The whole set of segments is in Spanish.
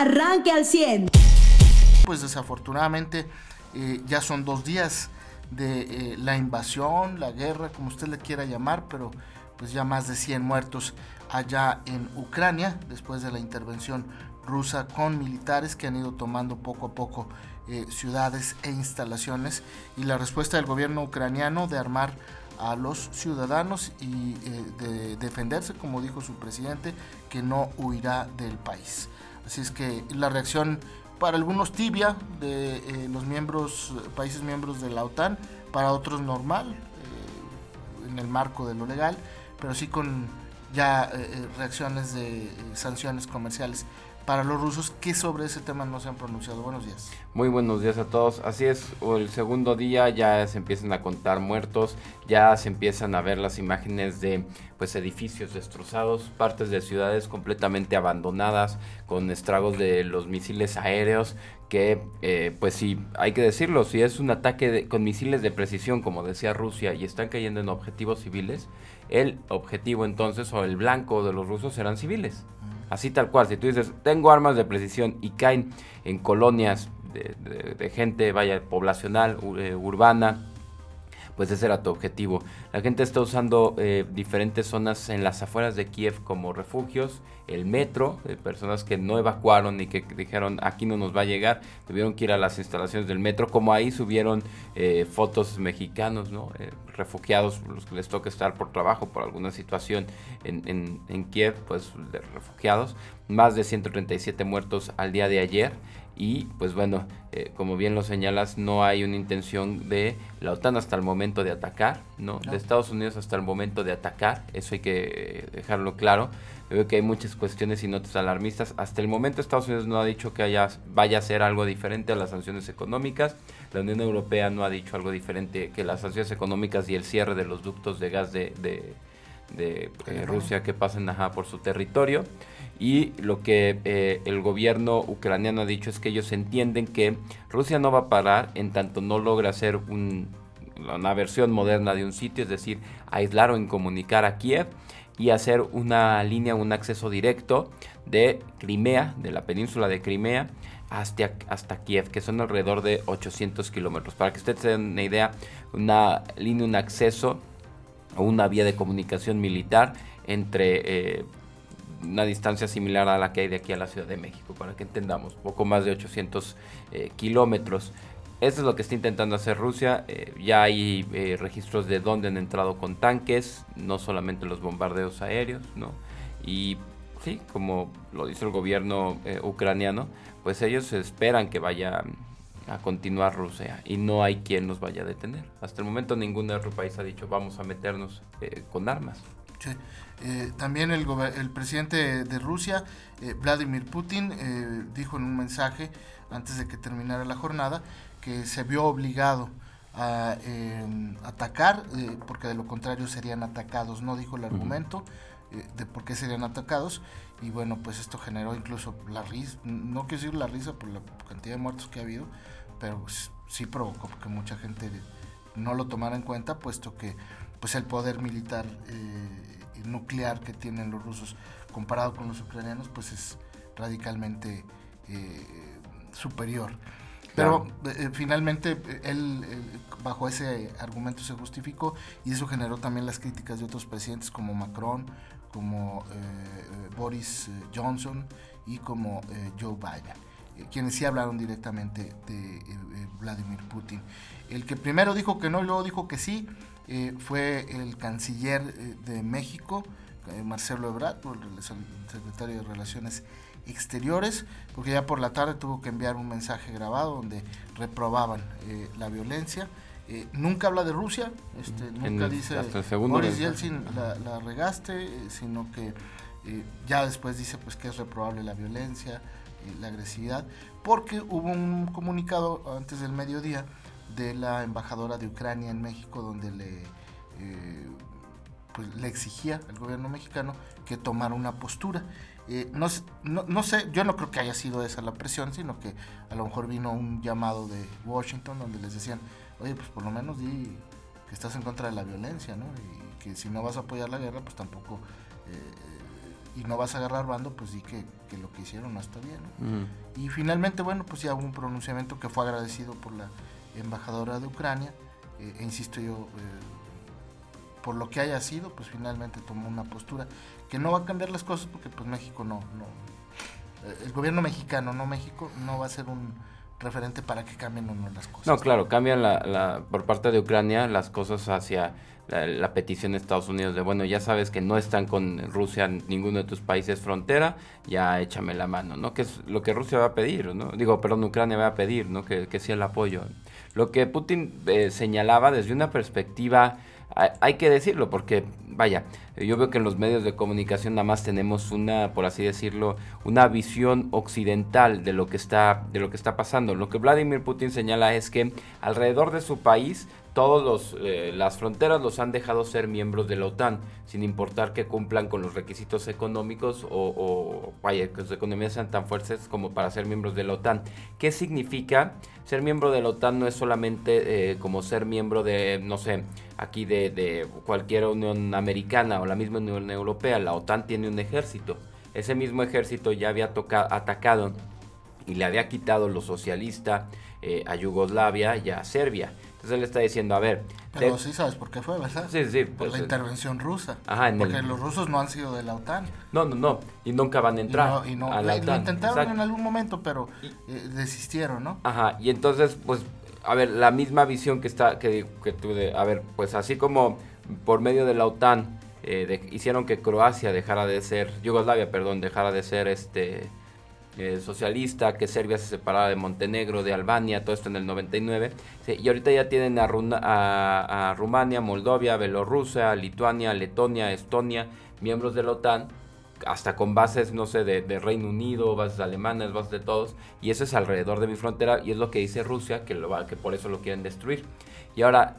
arranque al 100. Pues desafortunadamente eh, ya son dos días de eh, la invasión, la guerra, como usted le quiera llamar, pero pues ya más de 100 muertos allá en Ucrania después de la intervención rusa con militares que han ido tomando poco a poco eh, ciudades e instalaciones y la respuesta del gobierno ucraniano de armar a los ciudadanos y de defenderse, como dijo su presidente, que no huirá del país. Así es que la reacción para algunos tibia de eh, los miembros, países miembros de la OTAN, para otros normal, eh, en el marco de lo legal, pero sí con ya eh, reacciones de sanciones comerciales para los rusos que sobre ese tema no se han pronunciado. Buenos días. Muy buenos días a todos. Así es, el segundo día ya se empiezan a contar muertos, ya se empiezan a ver las imágenes de pues edificios destrozados, partes de ciudades completamente abandonadas con estragos de los misiles aéreos que eh, pues sí, hay que decirlo, si es un ataque con misiles de precisión como decía Rusia y están cayendo en objetivos civiles, el objetivo entonces o el blanco de los rusos serán civiles. Así tal cual, si tú dices, tengo armas de precisión y caen en colonias de, gente, vaya, poblacional, eh, urbana, pues ese era tu objetivo. La gente está usando eh, diferentes zonas en las afueras de Kiev como refugios, el metro, de personas que no evacuaron y que dijeron aquí no nos va a llegar, tuvieron que ir a las instalaciones del metro, como ahí subieron eh, fotos mexicanos, ¿no? Eh, refugiados, los que les toca estar por trabajo, por alguna situación en, en Kiev, pues de refugiados, más de 137 muertos al día de ayer y pues bueno, eh, como bien lo señalas, no hay una intención de la OTAN hasta el momento de atacar, ¿no? De Estados Unidos hasta el momento de atacar, eso hay que eh, dejarlo claro. Veo que hay muchas cuestiones y notas alarmistas. Hasta el momento Estados Unidos no ha dicho que haya, vaya a ser algo diferente a las sanciones económicas. La Unión Europea no ha dicho algo diferente que las sanciones económicas y el cierre de los ductos de gas de, de, eh, Rusia que pasen ajá, por su territorio y lo que eh, el gobierno ucraniano ha dicho es que ellos entienden que Rusia no va a parar en tanto no logra hacer una versión moderna de un sitio, es decir, aislar o incomunicar a Kiev y hacer una línea, un acceso directo de Crimea, de la península de Crimea, hasta, hasta Kiev, que son alrededor de 800 kilómetros. Para que ustedes tengan una idea, una línea, un acceso una vía de comunicación militar entre... Eh, una distancia similar a la que hay de aquí a la Ciudad de México, para que entendamos, poco más de 800 eh, kilómetros. Eso es lo que está intentando hacer Rusia. Eh, ya hay registros de dónde han entrado con tanques, no solamente los bombardeos aéreos, ¿no? Y sí, como lo dice el gobierno ucraniano, pues ellos esperan que vaya a continuar Rusia y no hay quien nos vaya a detener. Hasta el momento ningún otro país ha dicho vamos a meternos con armas. Sí. Eh, también el, el, presidente de Rusia, eh, Vladimir Putin, eh, dijo en un mensaje antes de que terminara la jornada que se vio obligado a em, atacar, porque de lo contrario serían atacados. No dijo el argumento de por qué serían atacados. Y bueno, pues esto generó incluso la risa, no quiero decir la risa por la cantidad de muertos que ha habido, pero sí provocó que mucha gente no lo tomara en cuenta, puesto que pues el poder militar nuclear que tienen los rusos comparado con los ucranianos, pues es radicalmente eh, superior. Pero eh, finalmente él, bajo ese argumento se justificó y eso generó también las críticas de otros presidentes como Macron, como eh, Boris Johnson y como Joe Biden, quienes sí hablaron directamente de Vladimir Putin. El que primero dijo que no y luego dijo que sí, eh, fue el canciller eh, de México, eh, Marcelo Ebrard, el secretario de Relaciones Exteriores, porque ya por la tarde tuvo que enviar un mensaje grabado donde reprobaban la violencia. Nunca habla de Rusia, este, nunca dice Boris Yeltsin la, la, regaste, sino que ya después dice pues que es reprobable la violencia, la agresividad, porque hubo un comunicado antes del mediodía de la embajadora de Ucrania en México, donde le, eh, pues, le exigía al gobierno mexicano que tomara una postura. Eh, no, no, sé, yo no creo que haya sido esa la presión, sino que a lo mejor vino un llamado de Washington donde les decían, oye, pues por lo menos di que estás en contra de la violencia, ¿no? Y que si no vas a apoyar la guerra, pues tampoco eh, y no vas a agarrar bando, pues di que, lo que hicieron no está bien. Y finalmente, bueno, pues ya hubo un pronunciamiento que fue agradecido por la embajadora de Ucrania, eh, e insisto yo, eh, por lo que haya sido, pues finalmente tomó una postura que no va a cambiar las cosas porque pues México no, no eh, el gobierno mexicano, no México, no va a ser un referente para que cambien o no las cosas. No, claro, cambian la, por parte de Ucrania las cosas hacia la, petición de Estados Unidos de, bueno, ya sabes que no están con Rusia ninguno de tus países frontera, ya échame la mano, ¿no? Que es lo que Rusia va a pedir, ¿no? Digo, perdón, Ucrania va a pedir, ¿no? Que, que sea el apoyo. Lo que Putin eh, señalaba desde una perspectiva hay que decirlo porque, vaya, yo veo que en los medios de comunicación nada más tenemos una, por así decirlo, una visión occidental de lo que está, de lo que está pasando. Lo que Vladimir Putin señala es que alrededor de su país todas eh, las fronteras los han dejado ser miembros de la OTAN, sin importar que cumplan con los requisitos económicos o, vaya, que sus economías sean tan fuertes como para ser miembros de la OTAN. ¿Qué significa? Ser miembro de la OTAN no es solamente eh, como ser miembro de, no sé, aquí de, de cualquier Unión Americana la misma Unión Europea. La OTAN tiene un ejército. Ese mismo ejército ya había atacado y le había quitado lo socialista eh, a Yugoslavia y a Serbia. Entonces él está diciendo, a ver... Pero sí sabes por qué fue, ¿verdad? Sí, sí. Por pues, la eh, intervención rusa. Ajá, porque los rusos no han sido de la OTAN. No, no, no. Y nunca van a entrar y no, a la OTAN. Lo intentaron en algún momento, pero eh, desistieron, ¿no? Ajá, y entonces, pues, a ver, la misma visión que está, que, que tuve, a ver, pues así como por medio de la OTAN eh, hicieron que Croacia dejara de ser, Yugoslavia, perdón, dejara de ser este eh, socialista, que Serbia se separara de Montenegro, de Albania, todo esto en el 99. y ahorita ya tienen a, a, Rumania, Moldovia, Bielorrusia, Lituania, Letonia, Estonia, miembros de la OTAN, hasta con bases, no sé, de, Reino Unido, bases alemanas, bases de todos, y eso es alrededor de mi frontera, y es lo que dice Rusia, que, lo, que por eso lo quieren destruir. Y ahora,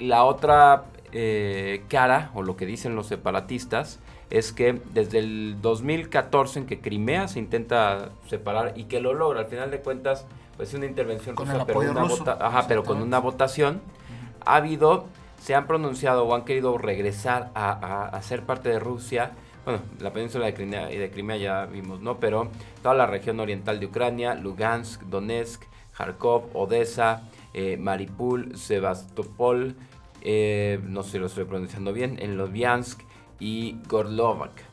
la otra eh, cara, o lo que dicen los separatistas, es que desde el 2014 en que Crimea se intenta separar y que lo logra, al final de cuentas, pues es una intervención rusa, pero, una pero con una votación, ha habido, se han pronunciado o han querido regresar a, ser parte de Rusia, bueno, la península de Crimea, y de Crimea ya vimos, ¿no? Pero toda la región oriental de Ucrania, Lugansk, Donetsk, Kharkov, Odessa, eh, Maripul, Sebastopol, eh, no sé si lo estoy pronunciando bien, en Lodviansk, y Gorlovak.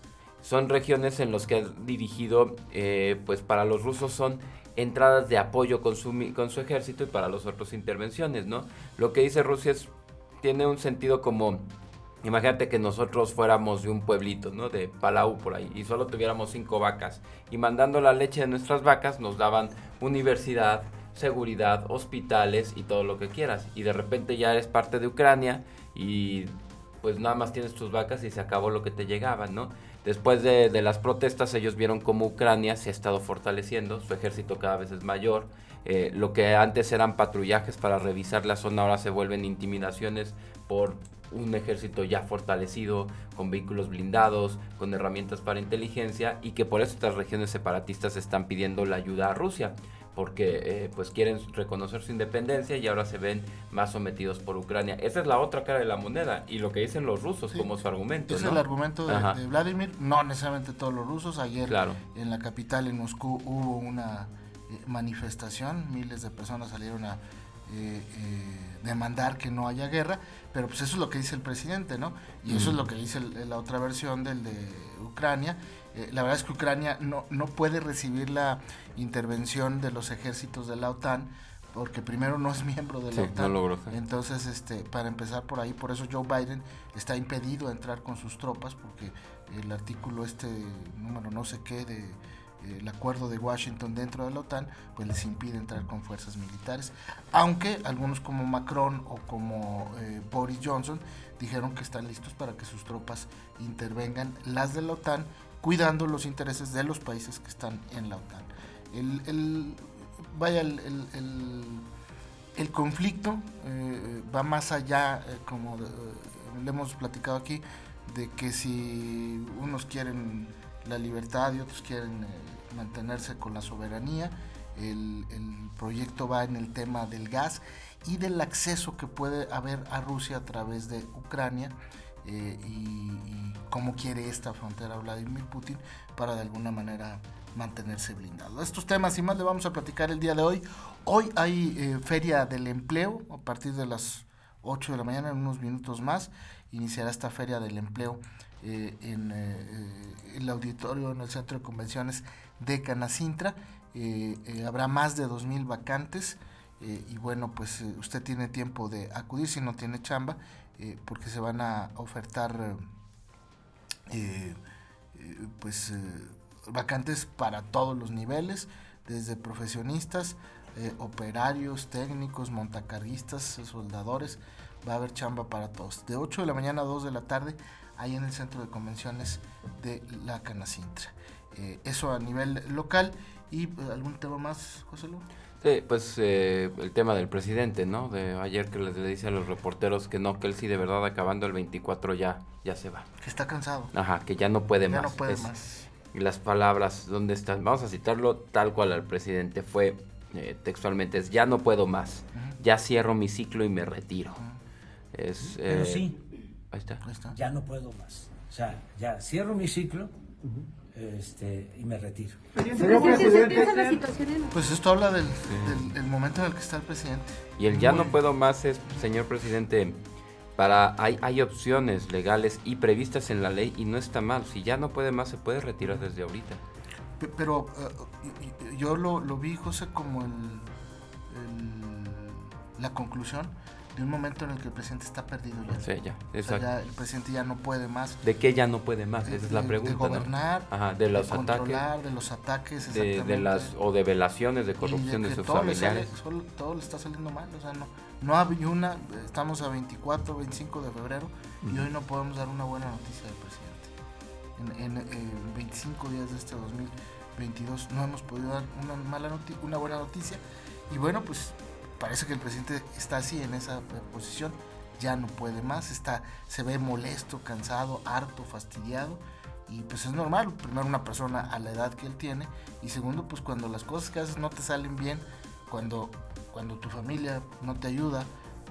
Son regiones en las que ha dirigido, eh, pues para los rusos son entradas de apoyo con su, con su ejército y para los otros intervenciones, ¿no? Lo que dice Rusia es, tiene un sentido como, imagínate que nosotros fuéramos de un pueblito, ¿no? De Palau por ahí y solo tuviéramos cinco vacas y mandando la leche de nuestras vacas nos daban universidad, seguridad, hospitales y todo lo que quieras y de repente ya eres parte de Ucrania y pues nada más tienes tus vacas y se acabó lo que te llegaba, ¿no? Después de, las protestas ellos vieron cómo Ucrania se ha estado fortaleciendo, su ejército cada vez es mayor, eh, lo que antes eran patrullajes para revisar la zona ahora se vuelven intimidaciones por un ejército ya fortalecido, con vehículos blindados, con herramientas para inteligencia y que por eso estas regiones separatistas están pidiendo la ayuda a Rusia porque eh, pues quieren reconocer su independencia y ahora se ven más sometidos por Ucrania. Esa es la otra cara de la moneda y lo que dicen los rusos como su argumento. Es el argumento de, Vladimir, no necesariamente todos los rusos. Ayer en la capital, en Moscú, hubo una eh, manifestación, miles de personas salieron a eh, demandar que no haya guerra, pero pues eso es lo que dice el presidente, ¿no? Y eso es lo que dice la otra versión del de Ucrania eh, la verdad es que Ucrania no, no puede recibir la intervención de los ejércitos de la OTAN porque primero no es miembro de la OTAN. Entonces, este, para empezar por ahí, por eso Joe Biden está impedido a entrar con sus tropas porque el artículo este número no sé qué de eh, el acuerdo de Washington dentro de la OTAN, pues les impide entrar con fuerzas militares. Aunque algunos como Macron o como eh, Boris Johnson dijeron que están listos para que sus tropas intervengan, las de la OTAN, cuidando los intereses de los países que están en la OTAN. El, vaya, el, el conflicto eh, va más allá, eh, como eh, le hemos platicado aquí, de que si unos quieren la libertad y otros quieren mantenerse con la soberanía, el, el, proyecto va en el tema del gas y del acceso que puede haber a Rusia a través de Ucrania y, cómo quiere esta frontera Vladimir Putin para de alguna manera mantenerse blindado. Estos temas y más le vamos a platicar el día de hoy. Hoy hay feria del empleo a partir de las 8 de la mañana, en unos minutos más, iniciará esta feria del empleo eh, en eh, el auditorio, en el centro de convenciones de Canacintra. Eh, habrá más de 2.000 vacantes y bueno, pues usted tiene tiempo de acudir si no tiene chamba, porque se van a ofertar pues vacantes para todos los niveles, desde profesionistas, operarios, técnicos, montacarguistas, soldadores, va a haber chamba para todos. De 8 de la mañana a 2 de la tarde, ahí en el centro de convenciones de la Canacintra. Eh, eso a nivel local. ¿Y eh, algún tema más, José Luis? Sí, pues eh, el tema del presidente, ¿no? De ayer que les le dice a los reporteros que no, que él sí de verdad acabando el 24 ya, ya se va. Que está cansado. Ajá, que ya no puede ya más. no puede más. Y las palabras, ¿dónde están? Vamos a citarlo tal cual al presidente. Fue textualmente, es ya no puedo más. Ya cierro mi ciclo y me retiro. Es, Pero sí. Ahí está. Ya no puedo más. O sea, ya cierro mi ciclo este, y me retiro. Pues esto habla del, momento en el que está el presidente. Y el ya no puedo más es, señor presidente, para hay, hay opciones legales y previstas en la ley y no está mal. Si ya no puede más, se puede retirar desde ahorita. Pero eh, yo lo, vi, José, como el, la conclusión de un momento en el que el presidente está perdido ya. Sí, ya, exacto. el presidente ya no puede más. ¿De qué ya no puede más? Esa es la pregunta. De gobernar, Ajá, de los ataques. de los ataques, de, de, las o de velaciones, de corrupción de, sus familiares. todo le está saliendo mal, o sea, no, no hay una, estamos a 24, 25 de febrero y hoy no podemos dar una buena noticia del presidente. En, en 25 días de este 2022 no hemos podido dar una mala una buena noticia y bueno, pues parece que el presidente está así en esa posición, ya no puede más, está, se ve molesto, cansado, harto, fastidiado. Y pues es normal, primero una persona a la edad que él tiene y segundo pues cuando las cosas que haces no te salen bien, cuando, cuando tu familia no te ayuda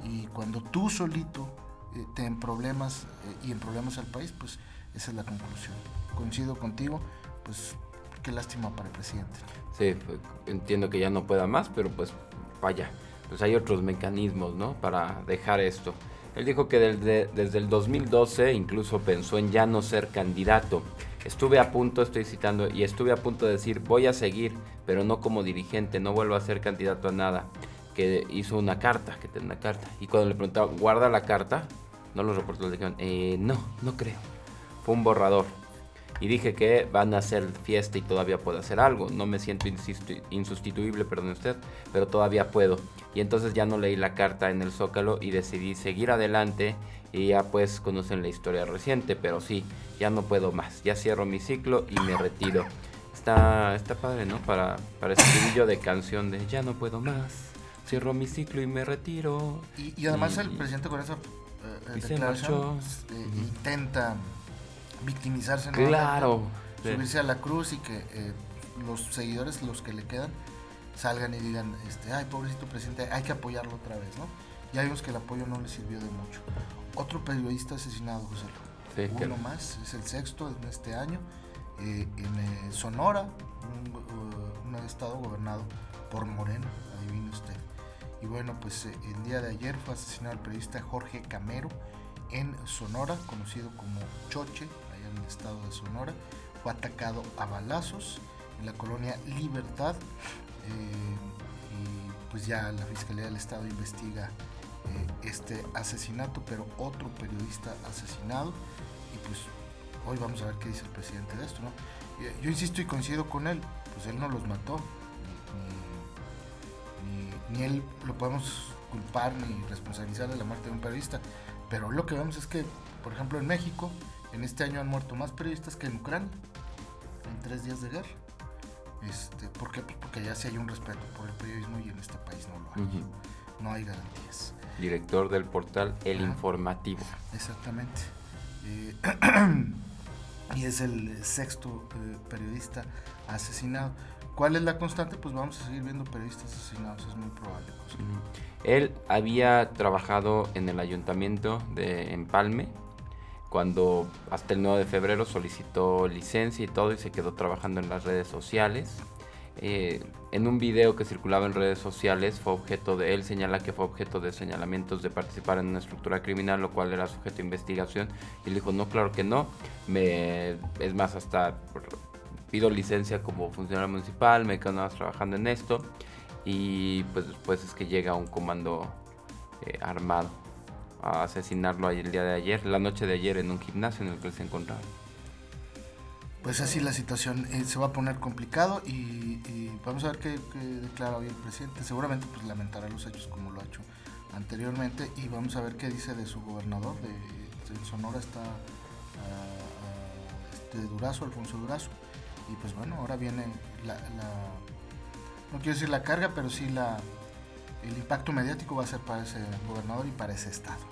y cuando tú solito eh, te en problemas eh, y en problemas al país, pues esa es la conclusión. Coincido contigo, pues qué lástima para el presidente. Sí, entiendo que ya no pueda más, pero pues vaya, pues hay otros mecanismos, ¿no? Para dejar esto. Él dijo que desde, el 2012 incluso pensó en ya no ser candidato. Estuve a punto, estoy citando, y estuve a punto de decir, voy a seguir, pero no como dirigente, no vuelvo a ser candidato a nada. Que hizo una carta, que tiene una carta. Y cuando le preguntaba, ¿guarda la carta? No los reporteros dijeron, eh, no, no creo. Fue un borrador y dije que van a hacer fiesta y todavía puedo hacer algo. No me siento insustituible, perdón usted, pero todavía puedo. Y entonces ya no leí la carta en el Zócalo y decidí seguir adelante y ya pues conocen la historia reciente, pero sí, ya no puedo más. Ya cierro mi ciclo y me retiro. Está, está padre, ¿no? Para, para escribillo de canción de ya no puedo más. Cierro mi ciclo y me retiro. Y, además el presidente con esa eh, declaración eh, intenta victimizarse, claro. subirse a la cruz y que eh, los seguidores, los que le quedan, salgan y digan, este, ay, pobrecito presidente, hay que apoyarlo otra vez, ¿no? Ya vimos que el apoyo no le sirvió de mucho. Otro periodista asesinado, José sí, Uno más, es el sexto en este año, eh, en eh, Sonora, un, estado gobernado por Moreno, adivine usted. Y bueno, pues el día de ayer fue asesinado el periodista Jorge Camero en Sonora, conocido como Choche, en el estado de Sonora. Fue atacado a balazos en la colonia Libertad. Eh, y pues ya la Fiscalía del Estado investiga eh, este asesinato, pero otro periodista asesinado. Y pues hoy vamos a ver qué dice el presidente de esto. ¿no? Yo insisto y coincido con él, pues él no los mató. Ni, ni él lo podemos culpar ni responsabilizar de la muerte de un periodista. Pero lo que vemos es que, por ejemplo, en México en este año han muerto más periodistas que en Ucrania, en tres días de guerra. Este, ¿Por qué? Pues porque ya sí hay un respeto por el periodismo y en este país no lo hay. No hay garantías. Director del portal El Informativo. Exactamente. Eh, y es el sexto eh, periodista asesinado. ¿Cuál es la constante? Pues vamos a seguir viendo periodistas asesinados, es muy probable. Él había trabajado en el ayuntamiento de Empalme cuando hasta el 9 de febrero solicitó licencia y todo y se quedó trabajando en las redes sociales. Eh, en un video que circulaba en redes sociales fue objeto de él señala que fue objeto de señalamientos de participar en una estructura criminal lo cual era sujeto de investigación y le dijo no claro que no me es más hasta pido licencia como funcionario municipal me quedo más trabajando en esto y pues después es que llega un comando eh, armado a asesinarlo el día de ayer la noche de ayer en un gimnasio en el que se encontraba pues así la situación eh, se va a poner complicado y, vamos a ver qué, declara hoy el presidente. Seguramente pues lamentará los hechos como lo ha hecho anteriormente y vamos a ver qué dice de su gobernador. De, Sonora está este Durazo, Alfonso Durazo. Y pues bueno, ahora viene la, no quiero decir la carga, pero sí la, el impacto mediático va a ser para ese gobernador y para ese estado.